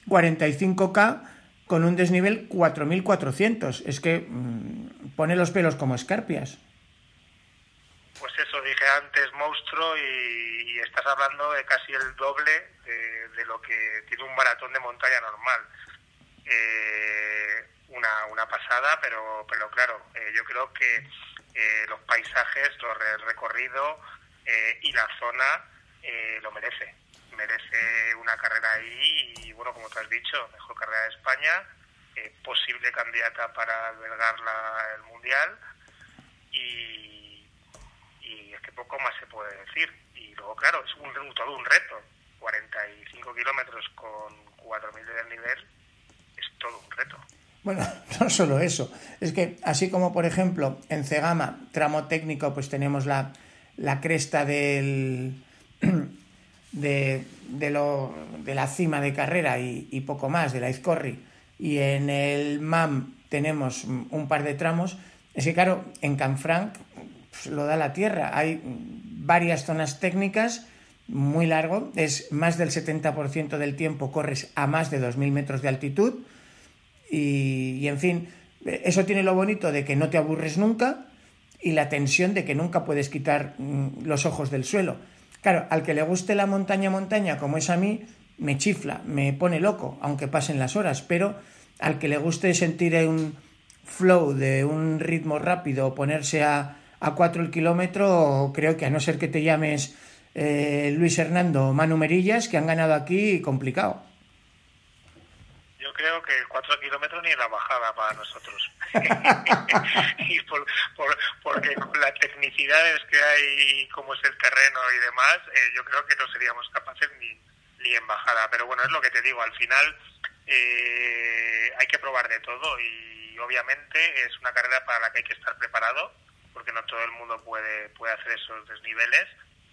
45K con un desnivel 4400. Es que mmm, pone los pelos como escarpias. Pues eso, dije antes monstruo y estás hablando de casi el doble de, de, lo que tiene un maratón de montaña normal. Eh, una, una pasada, pero, pero claro, eh, yo creo que eh, los paisajes, los, el recorrido eh, y la zona eh, lo merece. Merece una carrera ahí y, bueno, como te has dicho, mejor carrera de España, eh, posible candidata para albergar la, el Mundial y, y es que poco más se puede decir. Y luego, claro, es un, todo un reto. 45 kilómetros con 4.000 de desnivel es todo un reto. Bueno, no solo eso, es que así como por ejemplo en Cegama, tramo técnico, pues tenemos la, la cresta del, de, de, lo, de la cima de carrera y, poco más, de la Izcorri, y en el MAM tenemos un par de tramos, es que claro, en Canfranc pues, lo da la tierra, hay varias zonas técnicas, muy largo, es más del 70% del tiempo corres a más de 2.000 metros de altitud y, en fin, eso tiene lo bonito de que no te aburres nunca y la tensión de que nunca puedes quitar mm, los ojos del suelo. Claro, al que le guste la montaña montaña como es a mí, me chifla, me pone loco, aunque pasen las horas, pero al que le guste sentir un flow de un ritmo rápido, ponerse a, a 4 el kilómetro, creo que a no ser que te llames eh, Luis Hernando Manu Merillas, que han ganado aquí complicado. Yo creo que 4 kilómetros ni la bajada para nosotros. y por, por, porque con las tecnicidades que hay, como es el terreno y demás, eh, yo creo que no seríamos capaces ni, ni en bajada. Pero bueno, es lo que te digo, al final eh, hay que probar de todo y obviamente es una carrera para la que hay que estar preparado, porque no todo el mundo puede, puede hacer esos desniveles,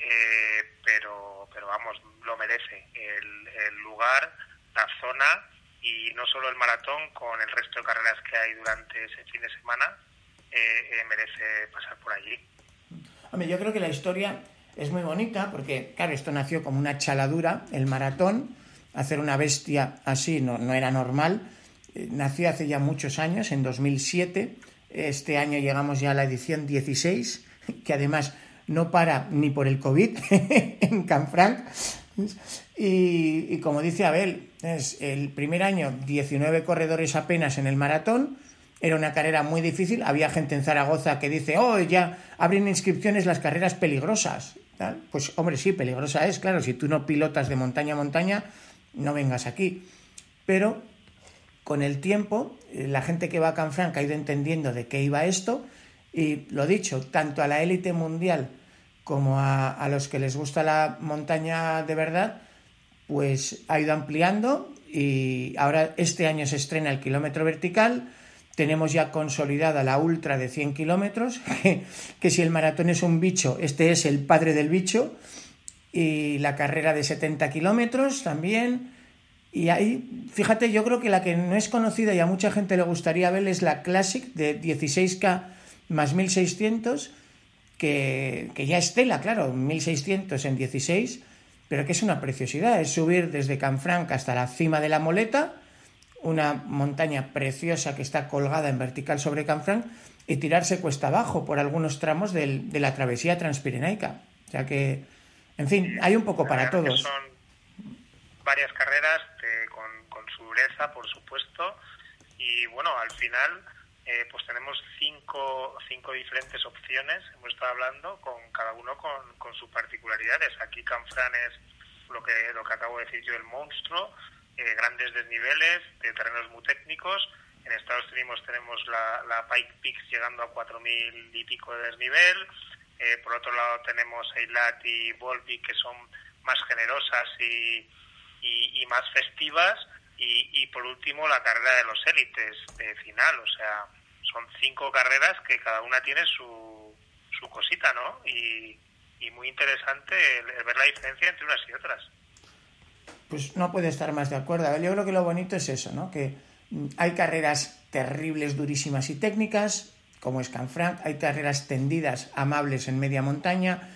eh, pero, pero vamos, lo merece el, el lugar, la zona y no solo el maratón, con el resto de carreras que hay durante ese fin de semana, eh, eh, merece pasar por allí. Hombre, yo creo que la historia es muy bonita porque, claro, esto nació como una chaladura, el maratón, hacer una bestia así no, no era normal, eh, nació hace ya muchos años, en 2007, este año llegamos ya a la edición 16, que además no para ni por el COVID en Canfranc. Y, y, como dice Abel, es el primer año 19 corredores apenas en el maratón. Era una carrera muy difícil. Había gente en Zaragoza que dice, oh, ya abren inscripciones las carreras peligrosas. Pues hombre, sí, peligrosa es, claro. Si tú no pilotas de montaña a montaña, no vengas aquí. Pero con el tiempo, la gente que va a Canfranc ha ido entendiendo de qué iba esto. Y lo dicho, tanto a la élite mundial como a, a, los que les gusta la montaña de verdad, pues ha ido ampliando y ahora este año se estrena el kilómetro vertical, tenemos ya consolidada la ultra de 100 kilómetros, que, si el maratón es un bicho, este es el padre del bicho, y la carrera de 70 kilómetros también. Y ahí, fíjate, yo creo que la que no es conocida y a mucha gente le gustaría ver es la Classic de 16K más 1600 que, que, ya es tela, claro, 1600 en 16, pero que es una preciosidad, es subir desde Canfranc hasta la cima de la Moleta, una montaña preciosa que está colgada en vertical sobre Canfranc y tirarse cuesta abajo por algunos tramos del- de la travesía transpirenaica. O sea que, en fin, hay un poco para todos. Son varias carreras de- con, con su dureza, por supuesto, y bueno, al final eh, pues tenemos cinco, cinco diferentes opciones, hemos estado hablando, con cada uno con, sus particularidades. Aquí Canfrán es lo que, lo que acabo de decir yo, el monstruo, eh, grandes desniveles, de terrenos muy técnicos. En Estados Unidos tenemos la, Pike Peaks llegando a 4.000 y pico de desnivel. Eh, por otro lado tenemos Eilat y Volvic que son más generosas y, y más festivas. Y, por último la carrera de los élites de final. O sea, son cinco carreras que cada una tiene su, su cosita, ¿no? Y, muy interesante el- ver la diferencia entre unas y otras. Pues no puedo estar más de acuerdo. Yo creo que lo bonito es eso, ¿no? Que mm, hay carreras terribles, durísimas y técnicas, como es Canfranc, hay carreras tendidas, amables en media montaña,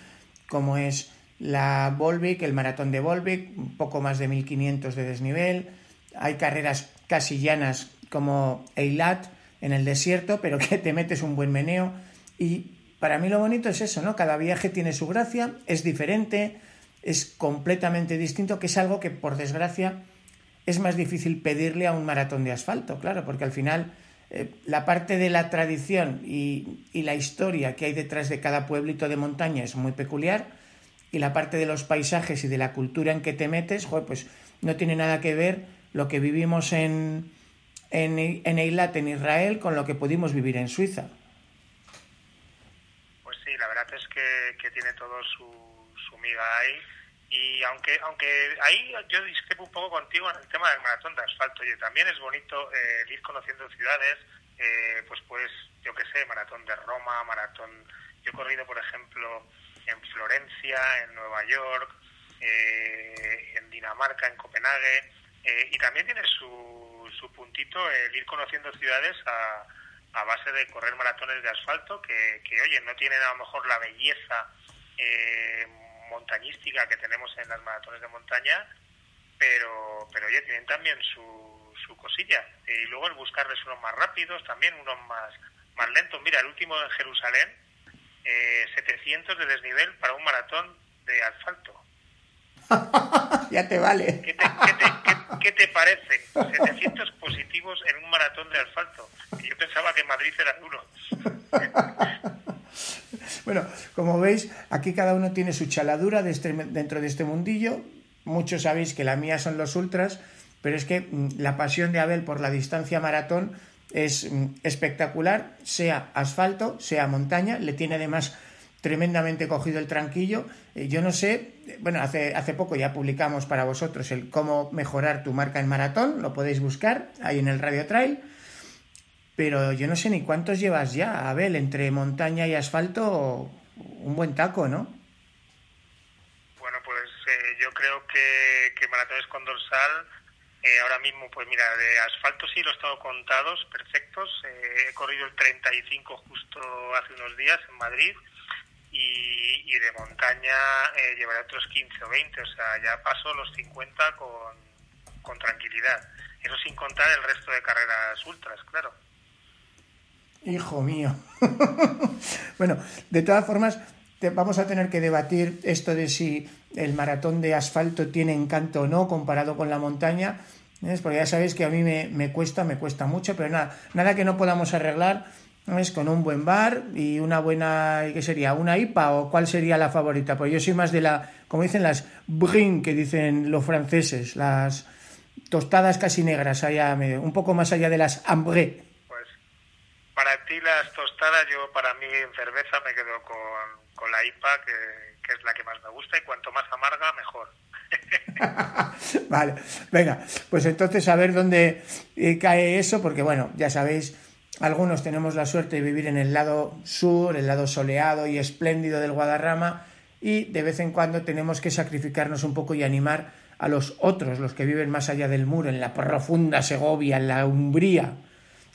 como es la Volvic, el maratón de Volvic, un poco más de 1500 de desnivel, hay carreras casi llanas como Eilat en el desierto, pero que te metes un buen meneo y para mí lo bonito es eso, ¿no? Cada viaje tiene su gracia, es diferente, es completamente distinto, que es algo que por desgracia es más difícil pedirle a un maratón de asfalto, claro, porque al final eh, la parte de la tradición y, y la historia que hay detrás de cada pueblito de montaña es muy peculiar y la parte de los paisajes y de la cultura en que te metes, pues no tiene nada que ver lo que vivimos en, en, en Eilat, en Israel, con lo que pudimos vivir en Suiza. Pues sí, la verdad es que, que tiene todo su, su miga ahí. Y aunque aunque ahí yo discrepo un poco contigo en el tema del maratón de asfalto, oye, también es bonito eh, ir conociendo ciudades, eh, pues pues yo qué sé, maratón de Roma, maratón... Yo he corrido, por ejemplo, en Florencia, en Nueva York, eh, en Dinamarca, en Copenhague, eh, y también tiene su, su puntito el ir conociendo ciudades a, a base de correr maratones de asfalto que, que, oye, no tienen a lo mejor la belleza eh, montañística que tenemos en las maratones de montaña, pero, pero oye, tienen también su, su cosilla. Y luego el buscarles unos más rápidos, también unos más, más lentos. Mira, el último en Jerusalén, eh, 700 de desnivel para un maratón de asfalto. ya te vale. ¿Qué te, qué te, qué, qué te parece? 700 positivos en un maratón de asfalto. Yo pensaba que Madrid era duro. Bueno, como veis, aquí cada uno tiene su chaladura este- dentro de este mundillo. Muchos sabéis que la mía son los ultras, pero es que mm, la pasión de Abel por la distancia maratón es mm, espectacular, sea asfalto, sea montaña, le tiene además tremendamente cogido el tranquillo. Eh, Yo no sé, bueno, hace, hace poco ya publicamos para vosotros el cómo mejorar tu marca en maratón, lo podéis buscar ahí en el Radio Trail. Pero yo no sé ni cuántos llevas ya, Abel, entre montaña y asfalto, un buen taco, ¿no? Bueno, pues eh, yo creo que, que maratones con dorsal, eh, ahora mismo, pues mira, de asfalto sí los tengo contados, perfectos. He corrido el 35 justo hace unos días en Madrid y, y de montaña eh, llevaré otros 15 o 20, o sea, ya paso los 50 con, con tranquilidad. Eso sin contar el resto de carreras ultras, claro. Hijo mío. bueno, de todas formas, te- vamos a tener que debatir esto de si el maratón de asfalto tiene encanto o no comparado con la montaña. ¿ves? Porque ya sabéis que a mí me, me cuesta, me cuesta mucho, pero nada, nada que no podamos arreglar es con un buen bar y una buena, ¿qué sería? ¿Una IPA o cuál sería la favorita? Pues yo soy más de la, como dicen las brin que dicen los franceses, las tostadas casi negras, allá, medio- un poco más allá de las ambré. Pues para ti las tostadas, yo para mí en cerveza me quedo con, con la IPA, que, que es la que más me gusta, y cuanto más amarga, mejor. Vale, venga, pues entonces a ver dónde eh, cae eso, porque bueno, ya sabéis, algunos tenemos la suerte de vivir en el lado sur, el lado soleado y espléndido del Guadarrama, y de vez en cuando tenemos que sacrificarnos un poco y animar a los otros, los que viven más allá del muro, en la profunda Segovia, en la Umbría.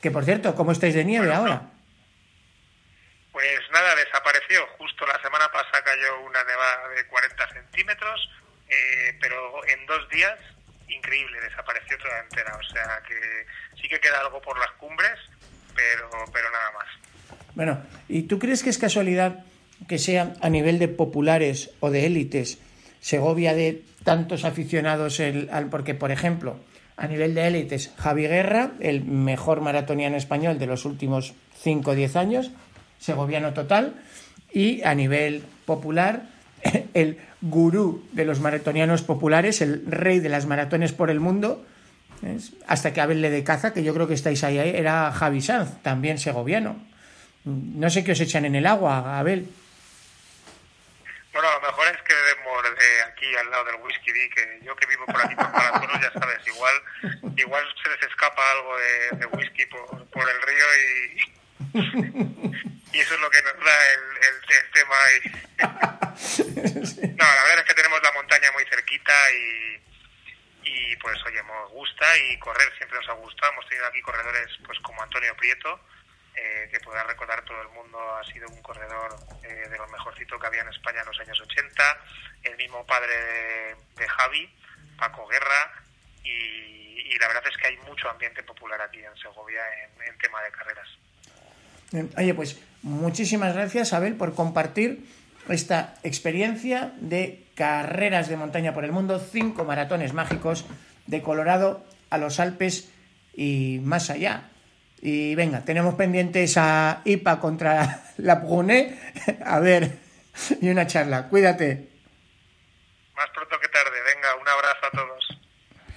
Que por cierto, ¿cómo estáis de nieve ahora? Pues nada, desapareció. Justo la semana pasada cayó una nevada de 40 centímetros, eh, pero en dos días increíble, desapareció toda entera. O sea que sí que queda algo por las cumbres, pero, pero nada más. Bueno, ¿y tú crees que es casualidad que sea a nivel de populares o de élites Segovia de tantos aficionados? El, al, porque, por ejemplo, a nivel de élites, Javi Guerra, el mejor maratoniano español de los últimos 5 o 10 años, segoviano total, y a nivel popular, el gurú de los maratonianos populares, el rey de las maratones por el mundo, hasta que Abel le de caza, que yo creo que estáis ahí, era Javi Sanz, también segoviano. No sé qué os echan en el agua, Abel. Bueno, lo mejor es que debemos de aquí al lado del whisky, que yo que vivo por aquí por Palatoros, ya sabes, igual igual se les escapa algo de, de whisky por, por, el río y, y eso es lo que nos da el, el, el tema ahí. No, la verdad es que tenemos la montaña muy cerquita y, y pues oye, nos gusta y correr siempre nos ha gustado. Hemos tenido aquí corredores pues como Antonio Prieto, eh, que podrá recordar todo el mundo, ha sido un corredor eh, de lo mejorcito que había en España en los años 80, el mismo padre de, Javi, Paco Guerra, y, y, la verdad es que hay mucho ambiente popular aquí en Segovia en tema de carreras. Oye, pues muchísimas gracias, Abel, por compartir esta experiencia de carreras de montaña por el mundo, cinco maratones mágicos de Colorado a los Alpes y más allá. Y venga, tenemos pendientes a IPA contra la Brunet. A ver, y una charla. Cuídate.